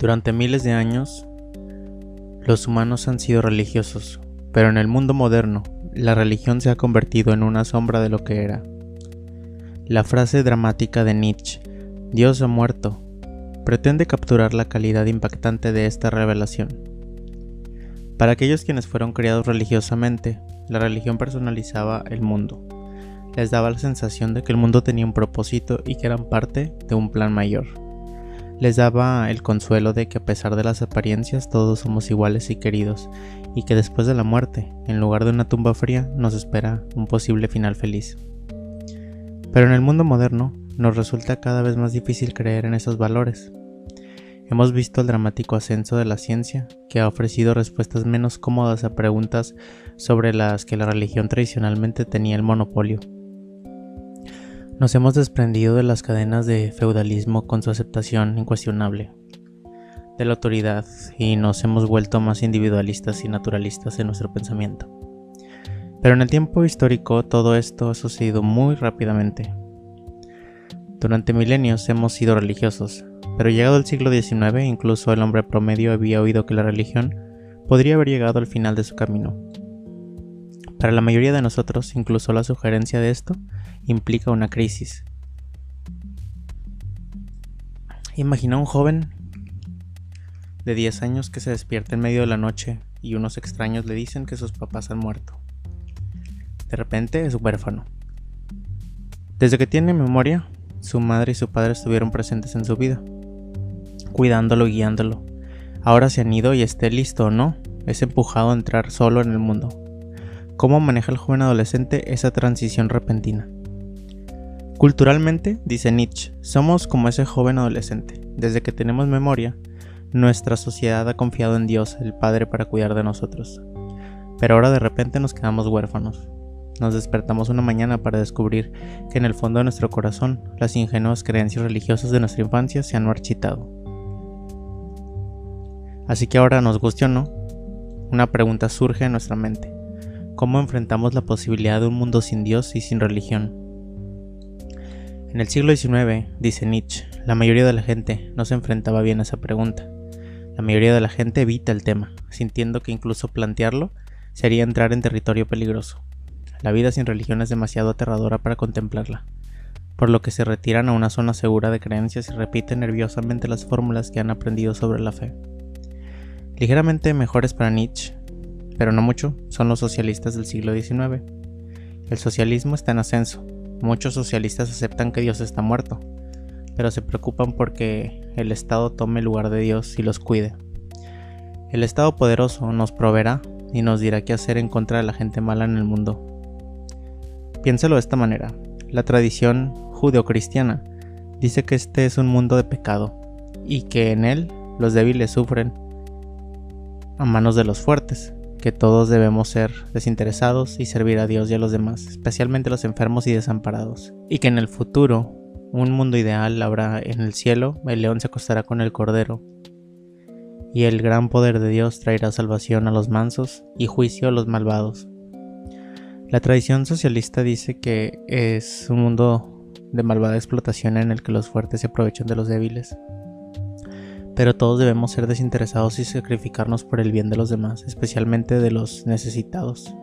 Durante miles de años, los humanos han sido religiosos, pero en el mundo moderno, la religión se ha convertido en una sombra de lo que era. La frase dramática de Nietzsche, Dios ha muerto, pretende capturar la calidad impactante de esta revelación. Para aquellos quienes fueron criados religiosamente, la religión personalizaba el mundo. Les daba la sensación de que el mundo tenía un propósito y que eran parte de un plan mayor les daba el consuelo de que a pesar de las apariencias todos somos iguales y queridos, y que después de la muerte, en lugar de una tumba fría, nos espera un posible final feliz. Pero en el mundo moderno nos resulta cada vez más difícil creer en esos valores. Hemos visto el dramático ascenso de la ciencia, que ha ofrecido respuestas menos cómodas a preguntas sobre las que la religión tradicionalmente tenía el monopolio. Nos hemos desprendido de las cadenas de feudalismo con su aceptación incuestionable de la autoridad y nos hemos vuelto más individualistas y naturalistas en nuestro pensamiento. Pero en el tiempo histórico todo esto ha sucedido muy rápidamente. Durante milenios hemos sido religiosos, pero llegado el siglo XIX incluso el hombre promedio había oído que la religión podría haber llegado al final de su camino. Para la mayoría de nosotros, incluso la sugerencia de esto implica una crisis. Imagina un joven de 10 años que se despierta en medio de la noche y unos extraños le dicen que sus papás han muerto. De repente es huérfano. Desde que tiene memoria, su madre y su padre estuvieron presentes en su vida, cuidándolo guiándolo. Ahora se han ido y esté listo o no, es empujado a entrar solo en el mundo. ¿Cómo maneja el joven adolescente esa transición repentina? Culturalmente, dice Nietzsche, somos como ese joven adolescente. Desde que tenemos memoria, nuestra sociedad ha confiado en Dios, el Padre, para cuidar de nosotros. Pero ahora de repente nos quedamos huérfanos. Nos despertamos una mañana para descubrir que en el fondo de nuestro corazón las ingenuas creencias religiosas de nuestra infancia se han marchitado. Así que ahora, nos guste o no, una pregunta surge en nuestra mente. ¿Cómo enfrentamos la posibilidad de un mundo sin Dios y sin religión? En el siglo XIX, dice Nietzsche, la mayoría de la gente no se enfrentaba bien a esa pregunta. La mayoría de la gente evita el tema, sintiendo que incluso plantearlo sería entrar en territorio peligroso. La vida sin religión es demasiado aterradora para contemplarla, por lo que se retiran a una zona segura de creencias y repiten nerviosamente las fórmulas que han aprendido sobre la fe. Ligeramente mejores para Nietzsche, pero no mucho, son los socialistas del siglo XIX. El socialismo está en ascenso, Muchos socialistas aceptan que Dios está muerto, pero se preocupan porque el Estado tome el lugar de Dios y los cuide. El Estado poderoso nos proveerá y nos dirá qué hacer en contra de la gente mala en el mundo. Piénselo de esta manera. La tradición judeocristiana dice que este es un mundo de pecado y que en él los débiles sufren a manos de los fuertes, que todos debemos ser desinteresados y servir a Dios y a los demás, especialmente los enfermos y desamparados, y que en el futuro, un mundo ideal habrá en el cielo, el león se acostará con el cordero, y el gran poder de Dios traerá salvación a los mansos y juicio a los malvados. La tradición socialista dice que es un mundo de malvada explotación en el que los fuertes se aprovechan de los débiles pero todos debemos ser desinteresados y sacrificarnos por el bien de los demás, especialmente de los necesitados.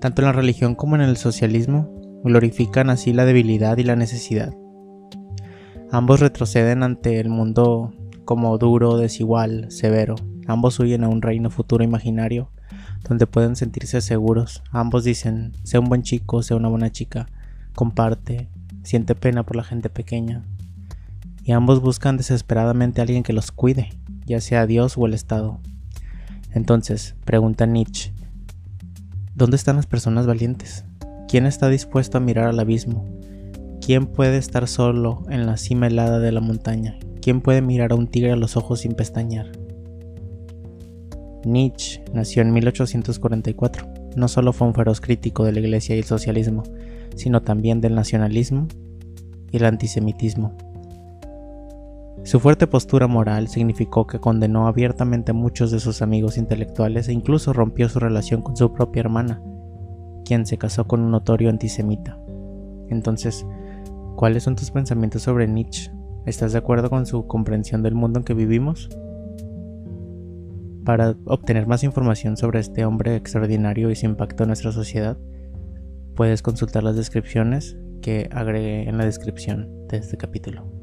Tanto en la religión como en el socialismo glorifican así la debilidad y la necesidad. Ambos retroceden ante el mundo como duro, desigual, severo. Ambos huyen a un reino futuro imaginario donde pueden sentirse seguros. Ambos dicen, sea un buen chico, sea una buena chica, comparte, siente pena por la gente pequeña, y ambos buscan desesperadamente a alguien que los cuide, ya sea Dios o el Estado. Entonces, pregunta Nietzsche, ¿dónde están las personas valientes? ¿Quién está dispuesto a mirar al abismo? ¿Quién puede estar solo en la cima helada de la montaña? ¿Quién puede mirar a un tigre a los ojos sin pestañear? Nietzsche nació en 1844. No solo fue un feroz crítico de la iglesia y el socialismo, sino también del nacionalismo y el antisemitismo. Su fuerte postura moral significó que condenó abiertamente a muchos de sus amigos intelectuales e incluso rompió su relación con su propia hermana, quien se casó con un notorio antisemita. Entonces, ¿cuáles son tus pensamientos sobre Nietzsche? ¿Estás de acuerdo con su comprensión del mundo en que vivimos? Para obtener más información sobre este hombre extraordinario y su impacto en nuestra sociedad, puedes consultar las descripciones que agregué en la descripción de este capítulo.